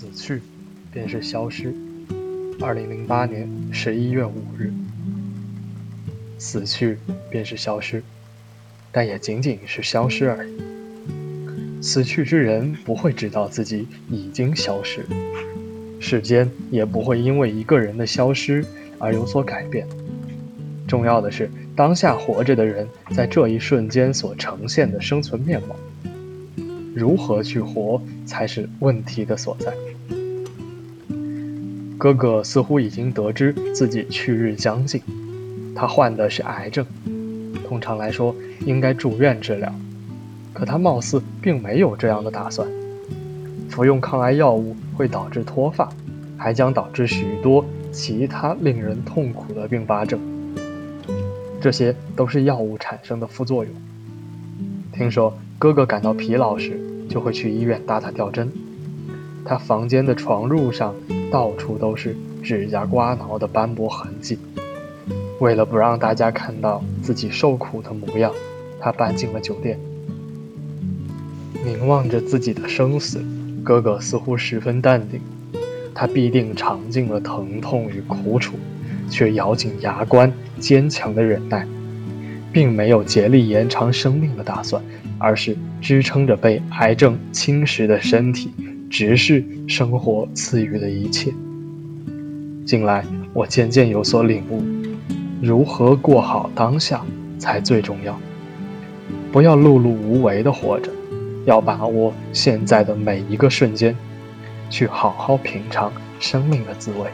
死去，便是消失。二零零八年十一月五日，死去便是消失，但也仅仅是消失而已。死去之人不会知道自己已经消失，世间也不会因为一个人的消失而有所改变。重要的是，当下活着的人在这一瞬间所呈现的生存面貌。如何去活才是问题的所在。哥哥似乎已经得知自己去日将近，他患的是癌症，通常来说应该住院治疗，可他貌似并没有这样的打算。服用抗癌药物会导致脱发，还将导致许多其他令人痛苦的并发症，这些都是药物产生的副作用。听说哥哥感到疲劳时，就会去医院打打吊针。他房间的床褥上到处都是指甲刮挠的斑驳痕迹。为了不让大家看到自己受苦的模样，他搬进了酒店。凝望着自己的生死，哥哥似乎十分淡定。他必定尝尽了疼痛与苦楚，却咬紧牙关，坚强的忍耐，并没有竭力延长生命的打算，而是支撑着被癌症侵蚀的身体。直视生活赐予的一切。近来，我渐渐有所领悟：如何过好当下才最重要。不要碌碌无为的活着，要把握现在的每一个瞬间，去好好品尝生命的滋味。